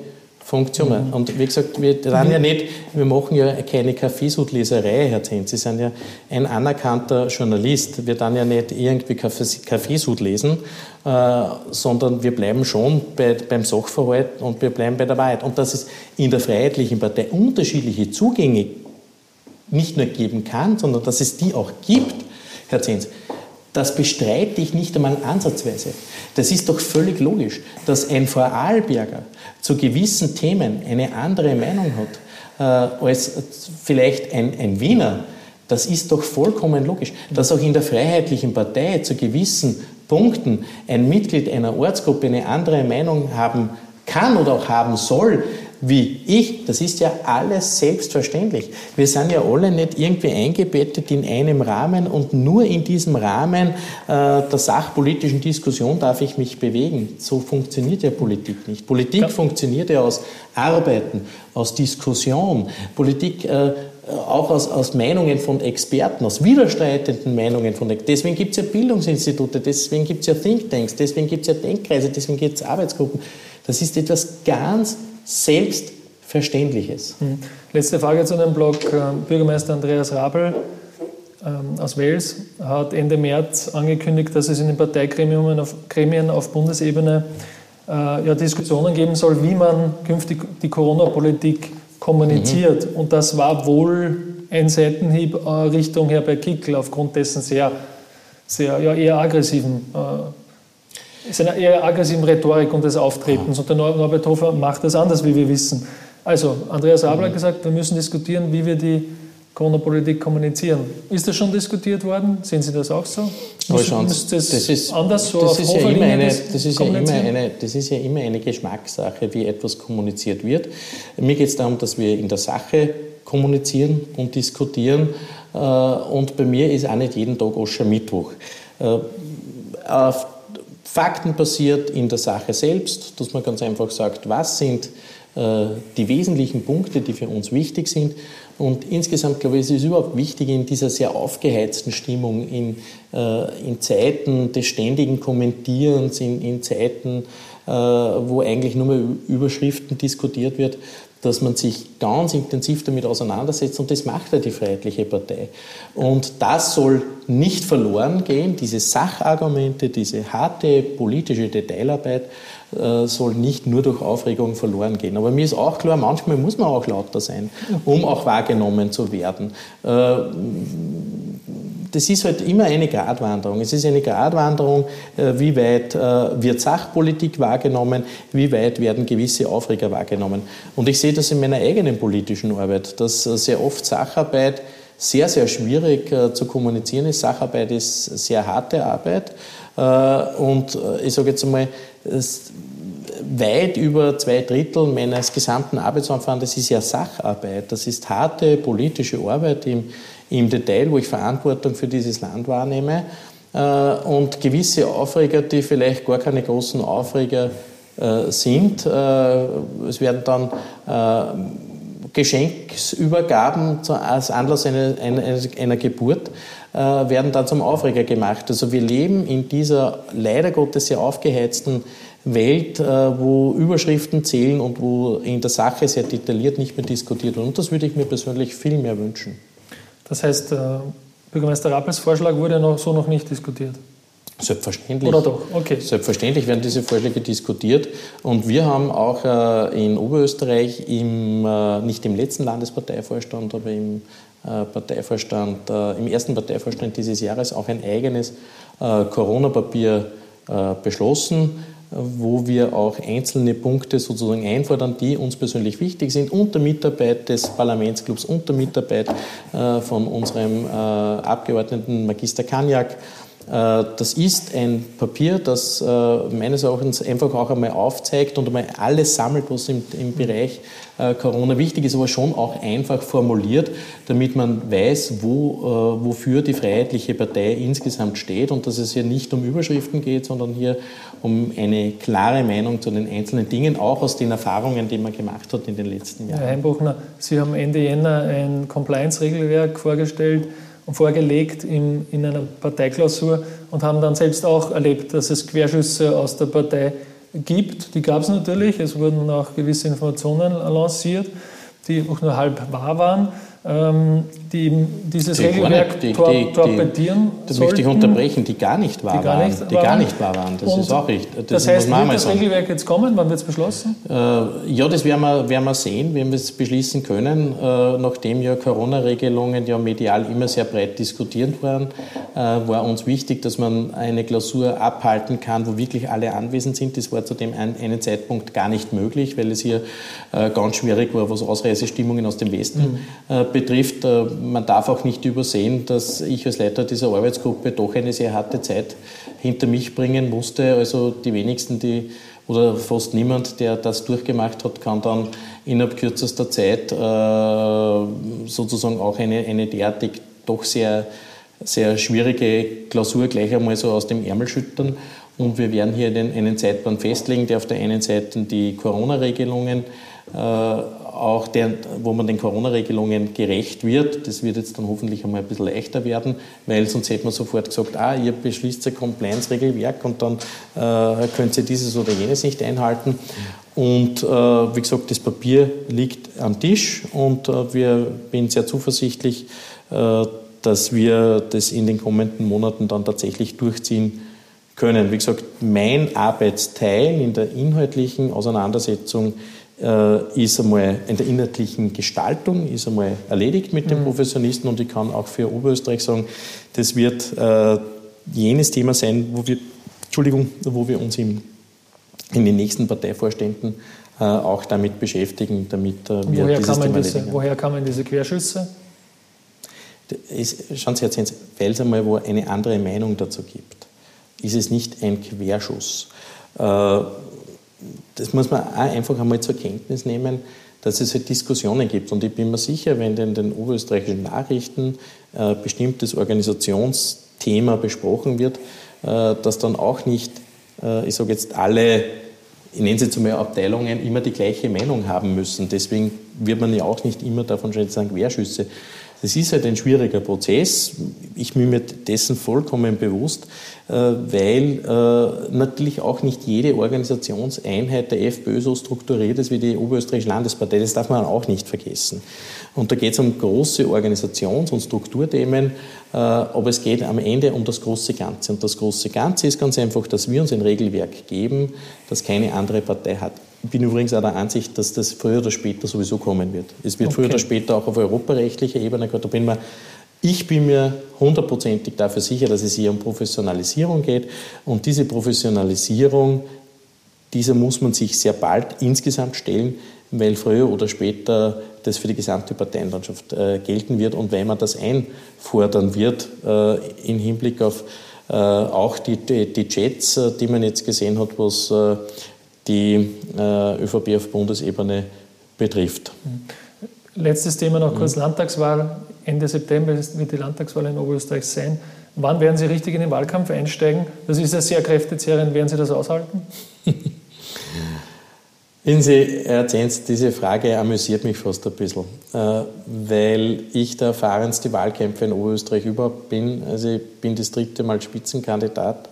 S4: Funktionen. Mhm. Und wie gesagt, wir sind ja nicht, wir machen ja keine Kaffeesudleserei, Herr Zenz. Sie sind ja ein anerkannter Journalist. Wir dann ja nicht irgendwie Kaffeesud lesen, äh, sondern wir bleiben schon bei, beim Sachverhalt und wir bleiben bei der Wahrheit. Und dass es in der Freiheitlichen Partei unterschiedliche Zugänge nicht nur geben kann, sondern dass es die auch gibt, Herr Zenz, das bestreite ich nicht einmal ansatzweise. Das ist doch völlig logisch, dass ein Vorarlberger zu gewissen Themen eine andere Meinung hat äh, als vielleicht ein, ein Wiener. Das ist doch vollkommen logisch. Dass auch in der Freiheitlichen Partei zu gewissen Punkten ein Mitglied einer Ortsgruppe eine andere Meinung haben kann oder auch haben soll, wie ich, das ist ja alles selbstverständlich. Wir sind ja alle nicht irgendwie eingebettet in einem Rahmen und nur in diesem Rahmen äh, der sachpolitischen Diskussion darf ich mich bewegen. So funktioniert ja Politik nicht. Politik ja. funktioniert ja aus Arbeiten, aus Diskussion. Politik äh, auch aus, aus, Meinungen von Experten, aus widerstreitenden Meinungen von Experten. Deswegen gibt es ja Bildungsinstitute, deswegen gibt es ja Thinktanks, deswegen gibt es ja Denkkreise, deswegen gibt es Arbeitsgruppen. Das ist etwas ganz Selbstverständliches.
S3: Hm. Letzte Frage zu dem Blog. Ähm, Bürgermeister Andreas Rabel ähm, aus Wales hat Ende März angekündigt, dass es in den Parteigremien auf, Gremien auf Bundesebene äh, ja, Diskussionen geben soll, wie man künftig die Corona-Politik kommuniziert. Mhm. Und das war wohl ein Seitenhieb äh, Richtung Herbert Kickl aufgrund dessen sehr, sehr ja, eher aggressiven äh, seiner eher aggressiven Rhetorik und des Auftretens. Und der Norbert Hofer macht das anders, wie wir wissen. Also, Andreas Abel hat mhm. gesagt, wir müssen diskutieren, wie wir die Corona-Politik kommunizieren. Ist das schon diskutiert worden? Sehen Sie das auch so?
S4: Das, das, ist, anders so das ist ja immer eine, das ist ja immer eine, Das ist ja immer eine Geschmackssache, wie etwas kommuniziert wird. Mir geht es darum, dass wir in der Sache kommunizieren und diskutieren. Äh, und bei mir ist auch nicht jeden Tag Oschermittwoch. Äh, auf Fakten basiert in der Sache selbst, dass man ganz einfach sagt, was sind äh, die wesentlichen Punkte, die für uns wichtig sind. Und insgesamt, glaube ich, ist es überhaupt wichtig, in dieser sehr aufgeheizten Stimmung, in, äh, in Zeiten des ständigen Kommentierens, in, in Zeiten, äh, wo eigentlich nur mehr Überschriften diskutiert wird, dass man sich ganz intensiv damit auseinandersetzt und das macht ja die Freiheitliche Partei. Und das soll nicht verloren gehen, diese Sachargumente, diese harte politische Detailarbeit, äh, soll nicht nur durch Aufregung verloren gehen. Aber mir ist auch klar, manchmal muss man auch lauter sein, um auch wahrgenommen zu werden. Äh, das ist halt immer eine Gratwanderung. Es ist eine Gratwanderung, äh, wie weit wird Sachpolitik wahrgenommen, wie weit werden gewisse Aufreger wahrgenommen. Und ich sehe das in meiner eigenen politischen Arbeit, dass sehr oft Sacharbeit sehr, sehr schwierig zu kommunizieren ist. Sacharbeit ist sehr harte Arbeit. Und ich sage jetzt einmal, weit über zwei Drittel meines gesamten Arbeitsaufwandes ist ja Sacharbeit. Das ist harte politische Arbeit im, im Detail, wo ich Verantwortung für dieses Land wahrnehme. Äh, und gewisse Aufreger, die vielleicht gar keine großen Aufreger äh, sind, äh, es werden dann Geschenksübergaben als Anlass einer, Geburt werden dann zum Aufreger gemacht. Also wir leben in dieser leider Gottes sehr aufgeheizten Welt, wo Überschriften zählen und wo in der Sache sehr detailliert nicht mehr diskutiert wird. Und das würde ich mir persönlich viel mehr wünschen.
S3: Das heißt, äh, Bürgermeister Rappels Vorschlag wurde noch so noch nicht diskutiert?
S4: Selbstverständlich.
S3: Oder doch? Okay.
S4: Selbstverständlich werden diese Vorschläge diskutiert. Und wir haben auch äh, in Oberösterreich im, nicht im letzten Landesparteivorstand, aber im Parteivorstand, im ersten Parteivorstand dieses Jahres auch ein eigenes Corona-Papier beschlossen wo wir auch einzelne Punkte sozusagen einfordern, die uns persönlich wichtig sind, unter Mitarbeit des Parlamentsclubs, unter Mitarbeit äh, von unserem äh, Abgeordneten Magister Kanyak. Äh, das ist ein Papier, das meines Erachtens einfach auch einmal aufzeigt und einmal alles sammelt, was im, im Bereich Corona wichtig ist, aber schon auch einfach formuliert, damit man weiß, wo, wofür die Freiheitliche Partei insgesamt steht und dass es hier nicht um Überschriften geht, sondern hier um eine klare Meinung zu den einzelnen Dingen, auch aus den Erfahrungen, die man gemacht hat in den letzten Jahren.
S3: Herr Heimbuchner, Sie haben Ende Jänner ein Compliance-Regelwerk vorgestellt vorgelegt in, in einer Parteiklausur und haben dann selbst auch erlebt, dass es Querschüsse aus der Partei gibt. Die gab es natürlich, es wurden auch gewisse Informationen lanciert, die auch nur halb wahr waren die dieses die Regelwerk
S4: die, tor die, torpedieren Das sollten, möchte ich unterbrechen, die gar nicht wahr die gar nicht waren. Die gar nicht wahr waren, das ist auch richtig.
S3: Das, das heißt, wird das sagen. Regelwerk jetzt kommen? Wann wird es beschlossen?
S4: Äh, ja, das werden wir, werden wir sehen, wenn wir es beschließen können. Äh, nachdem ja Corona-Regelungen ja medial immer sehr breit diskutiert waren, äh, war uns wichtig, dass man eine Klausur abhalten kann, wo wirklich alle anwesend sind. Das war zu dem einen, einen Zeitpunkt gar nicht möglich, weil es hier äh, ganz schwierig war, was Ausreisestimmungen aus dem Westen mhm. Betrifft. Man darf auch nicht übersehen, dass ich als Leiter dieser Arbeitsgruppe doch eine sehr harte Zeit hinter mich bringen musste. Also die wenigsten, die oder fast niemand, der das durchgemacht hat, kann dann innerhalb kürzester Zeit äh, sozusagen auch eine, eine derartig doch sehr, sehr schwierige Klausur gleich einmal so aus dem Ärmel schüttern. Und wir werden hier einen, einen Zeitplan festlegen, der auf der einen Seite die Corona-Regelungen äh, auch der, wo man den Corona-Regelungen gerecht wird. Das wird jetzt dann hoffentlich einmal ein bisschen leichter werden, weil sonst hätte man sofort gesagt, ah, ihr beschließt ein Compliance-Regelwerk und dann äh, könnt ihr dieses oder jenes nicht einhalten. Und äh, wie gesagt, das Papier liegt am Tisch und äh, wir bin sehr zuversichtlich, äh, dass wir das in den kommenden Monaten dann tatsächlich durchziehen können. Wie gesagt, mein Arbeitsteil in der inhaltlichen Auseinandersetzung ist einmal in der inhaltlichen Gestaltung ist einmal erledigt mit den mhm. Professionisten und ich kann auch für Oberösterreich sagen, das wird äh, jenes Thema sein, wo wir, Entschuldigung, wo wir uns im, in den nächsten Parteivorständen äh, auch damit beschäftigen, damit
S3: äh, wir woher dieses Thema diese, Woher kamen diese Querschüsse?
S4: Schauen Sie, Herr Zenz, weil es einmal wo eine andere Meinung dazu gibt, ist es nicht ein Querschuss. Äh, das muss man auch einfach einmal zur Kenntnis nehmen, dass es halt Diskussionen gibt. Und ich bin mir sicher, wenn in den oberösterreichischen Nachrichten äh, bestimmtes Organisationsthema besprochen wird, äh, dass dann auch nicht, äh, ich sage jetzt, alle, ich nenne es jetzt einmal Abteilungen, immer die gleiche Meinung haben müssen. Deswegen wird man ja auch nicht immer davon schon sagen, Querschüsse das ist halt ein schwieriger Prozess. Ich bin mir dessen vollkommen bewusst, äh, weil äh, natürlich auch nicht jede Organisationseinheit der FPÖ so strukturiert ist wie die Oberösterreichische Landespartei. Das darf man auch nicht vergessen. Und da geht es um große Organisations- und Strukturthemen, äh, aber es geht am Ende um das große Ganze. Und das große Ganze ist ganz einfach, dass wir uns ein Regelwerk geben, das keine andere Partei hat. Ich bin übrigens auch der Ansicht, dass das früher oder später sowieso kommen wird. Es wird okay. früher oder später auch auf europarechtlicher Ebene kommen. Da bin mir, ich bin mir hundertprozentig dafür sicher, dass es hier um Professionalisierung geht. Und diese Professionalisierung, dieser muss man sich sehr bald insgesamt stellen, weil früher oder später das für die gesamte Parteienlandschaft äh, gelten wird. Und wenn man das einfordern wird äh, im Hinblick auf äh, auch die, die, die Jets, äh, die man jetzt gesehen hat, was äh, die äh, ÖVP auf Bundesebene betrifft.
S3: Letztes Thema noch kurz mhm. Landtagswahl. Ende September wird die Landtagswahl in Oberösterreich sein. Wann werden Sie richtig in den Wahlkampf einsteigen? Das ist ja sehr kräftezehrend. Werden Sie das aushalten?
S4: Wissen Sie, Herr Zenz, diese Frage amüsiert mich fast ein bisschen, äh, weil ich der erfahrenste Wahlkämpfer in Oberösterreich überhaupt bin. Also ich bin das dritte Mal Spitzenkandidat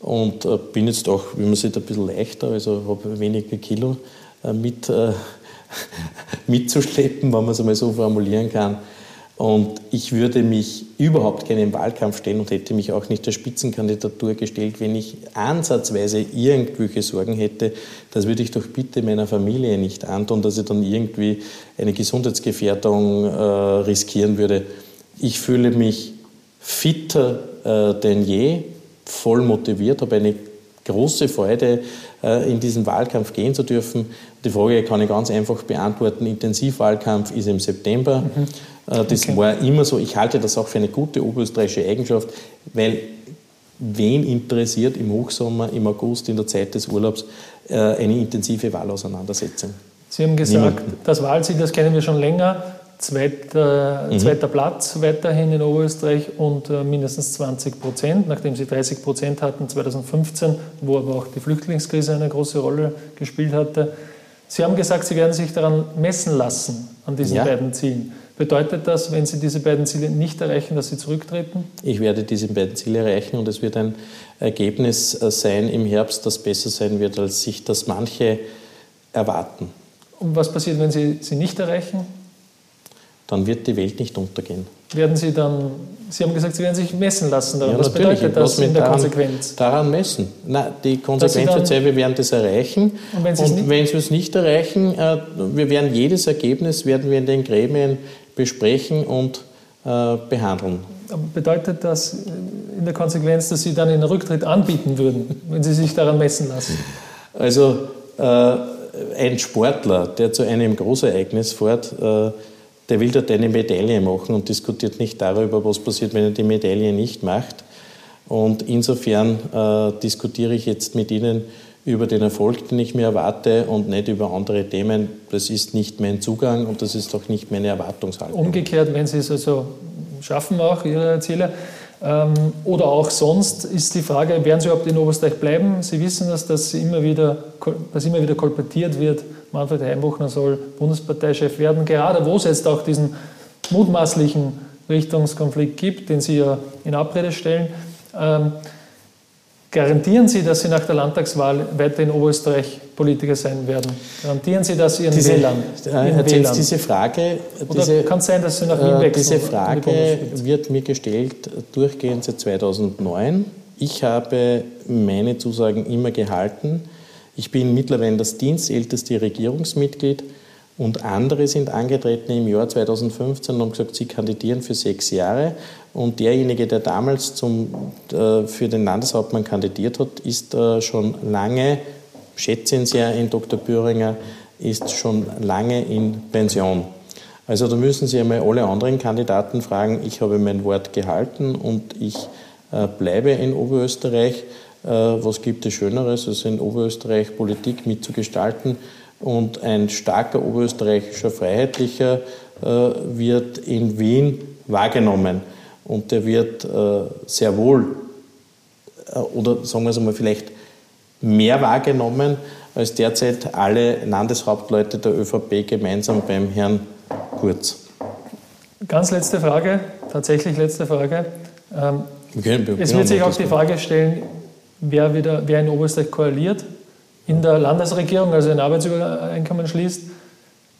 S4: und äh, bin jetzt auch, wie man sieht, ein bisschen leichter, also habe weniger Kilo äh, mit, äh, mitzuschleppen, wenn man es einmal so formulieren kann. Und ich würde mich überhaupt keinen Wahlkampf stellen und hätte mich auch nicht der Spitzenkandidatur gestellt, wenn ich ansatzweise irgendwelche Sorgen hätte. Das würde ich doch bitte meiner Familie nicht antun, dass ich dann irgendwie eine Gesundheitsgefährdung äh, riskieren würde. Ich fühle mich fitter äh, denn je voll motiviert, habe eine große Freude, äh, in diesen Wahlkampf gehen zu dürfen. Die Frage kann ich ganz einfach beantworten. Intensivwahlkampf ist im September. Mhm. Äh, das okay. war immer so. Ich halte das auch für eine gute oberösterreichische Eigenschaft, weil wen interessiert im Hochsommer, im August, in der Zeit des Urlaubs äh, eine intensive Wahlauseinandersetzung?
S3: Sie haben gesagt, Niemanden. das Wahlziel, das kennen wir schon länger zweiter, mhm. zweiter Platz weiterhin in Oberösterreich und äh, mindestens 20 Prozent, nachdem sie 30 Prozent hatten 2015, wo aber auch die Flüchtlingskrise eine große Rolle gespielt hatte. Sie haben gesagt, Sie werden sich daran messen lassen, an diesen ja. beiden Zielen. Bedeutet das, wenn Sie diese beiden Ziele nicht erreichen, dass Sie zurücktreten?
S4: Ich werde diese beiden Ziele erreichen und es wird ein Ergebnis äh, sein im Herbst, das besser sein wird, als sich das manche erwarten.
S3: Und was passiert, wenn Sie sie nicht erreichen?
S4: Dann wird die Welt nicht untergehen.
S3: Werden Sie dann, Sie haben gesagt, Sie werden sich messen lassen daran. Ja, Was bedeutet das in der
S4: daran,
S3: Konsequenz?
S4: Daran messen. Nein, die Konsequenz wird sein, wir werden das erreichen. Und wenn, Sie es nicht erreichen, äh, wir werden jedes Ergebnis werden wir in den Gremien besprechen und äh, behandeln.
S3: Bedeutet das in der Konsequenz, dass Sie dann einen Rücktritt anbieten würden, wenn Sie sich daran messen lassen?
S4: Also äh, ein Sportler, der zu einem Großereignis fährt, äh, der will dort eine Medaille machen und diskutiert nicht darüber, was passiert, wenn er die Medaille nicht macht. Und insofern äh, diskutiere ich jetzt mit Ihnen über den Erfolg, den ich mir erwarte und nicht über andere Themen. Das ist nicht mein Zugang und das ist auch nicht meine Erwartungshaltung.
S3: Umgekehrt, wenn Sie es also schaffen, auch Ihre Ziele, ähm, oder auch sonst ist die Frage, werden Sie überhaupt in Oberösterreich bleiben? Sie wissen das, dass immer wieder, dass immer wieder kolportiert wird, Manfred Heimbuchner soll Bundesparteichef werden, gerade wo es jetzt auch diesen mutmaßlichen Richtungskonflikt gibt, den Sie ja in Abrede stellen. Ähm, Garantieren Sie, dass Sie nach der Landtagswahl weiter in Oberösterreich Politiker sein werden? Garantieren Sie das Ihren diese, Wählern?
S4: Ihren Wählern? Diese Frage, diese,
S3: kann es sein, dass Sie nach Wien äh,
S4: wechseln? Diese Frage wird mir gestellt durchgehend seit 2009. Ich habe meine Zusagen immer gehalten. Ich bin mittlerweile das dienstälteste Regierungsmitglied und andere sind angetreten im Jahr 2015 und haben gesagt, sie kandidieren für sechs Jahre. Und derjenige, der damals zum, äh, für den Landeshauptmann kandidiert hat, ist äh, schon lange, schätze ihn sehr in Dr. Büringer, ist schon lange in Pension. Also da müssen Sie einmal alle anderen Kandidaten fragen. Ich habe mein Wort gehalten und ich äh, bleibe in Oberösterreich. Äh, was gibt es Schöneres, als in Oberösterreich Politik mitzugestalten? Und ein starker oberösterreichischer Freiheitlicher äh, wird in Wien wahrgenommen. Und der wird sehr wohl, oder sagen wir es einmal, vielleicht mehr wahrgenommen, als derzeit alle Landeshauptleute der ÖVP gemeinsam beim Herrn Kurz.
S3: Ganz letzte Frage, tatsächlich letzte Frage. Ähm, es wird sich auch die Frage stellen, wer, wieder, wer in Oberösterreich koaliert, in der Landesregierung, also ein Arbeitsübereinkommen schließt.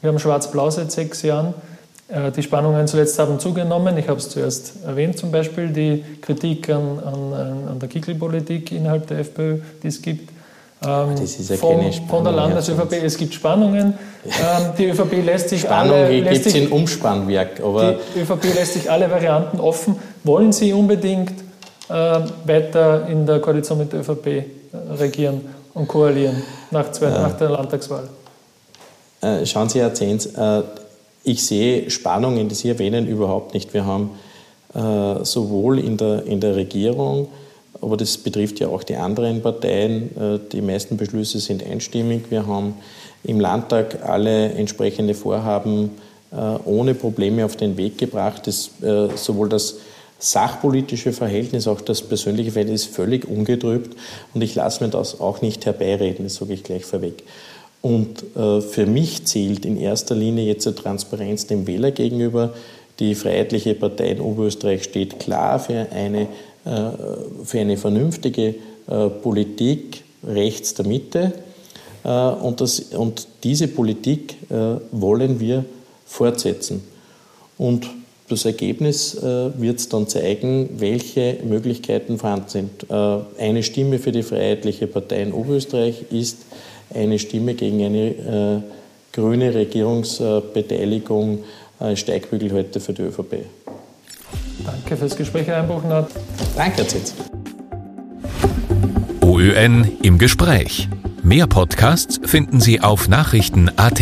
S3: Wir haben Schwarz-Blau seit sechs Jahren. Äh, die Spannungen zuletzt haben zugenommen. Ich habe es zuerst erwähnt, zum Beispiel die Kritik an, an, an der Kickelpolitik innerhalb der FPÖ, die es gibt.
S4: Ähm, das ist ja
S3: von, von der Landes-ÖVP. Es gibt Spannungen. Ähm, die ÖVP lässt sich
S4: Spannung
S3: alle.
S4: gibt es in Umspannwerk.
S3: Aber die ÖVP lässt sich alle Varianten offen. Wollen Sie unbedingt weiter in der Koalition mit der ÖVP äh, regieren und koalieren nach, zwei, nach der Landtagswahl?
S4: Äh, schauen Sie, Herr Zenz, äh, ich sehe Spannungen, die Sie erwähnen, überhaupt nicht. Wir haben sowohl in der, in der Regierung aber das betrifft ja auch die anderen Parteien. Die meisten Beschlüsse sind einstimmig. Wir haben im Landtag alle entsprechende Vorhaben ohne Probleme auf den Weg gebracht. Das, sowohl das sachpolitische Verhältnis, auch das persönliche Verhältnis ist völlig ungetrübt und ich lasse mir das auch nicht herbeireden, das sage ich gleich vorweg. Und für mich zählt in erster Linie jetzt die Transparenz dem Wähler gegenüber. Die Freiheitliche Partei in Oberösterreich steht klar für eine äh, für eine vernünftige äh, Politik rechts der Mitte. Äh, und, das, und diese Politik wollen wir fortsetzen. Und das Ergebnis wird es dann zeigen, welche Möglichkeiten vorhanden sind. Eine Stimme für die Freiheitliche Partei in Oberösterreich ist eine Stimme gegen eine grüne Regierungsbeteiligung Steigbügel heute für die ÖVP.
S3: Danke fürs Gespräch, Herr Einbuchner.
S4: Danke, Zitz.
S1: OÖN im Gespräch. Mehr Podcasts finden Sie auf Nachrichten.at.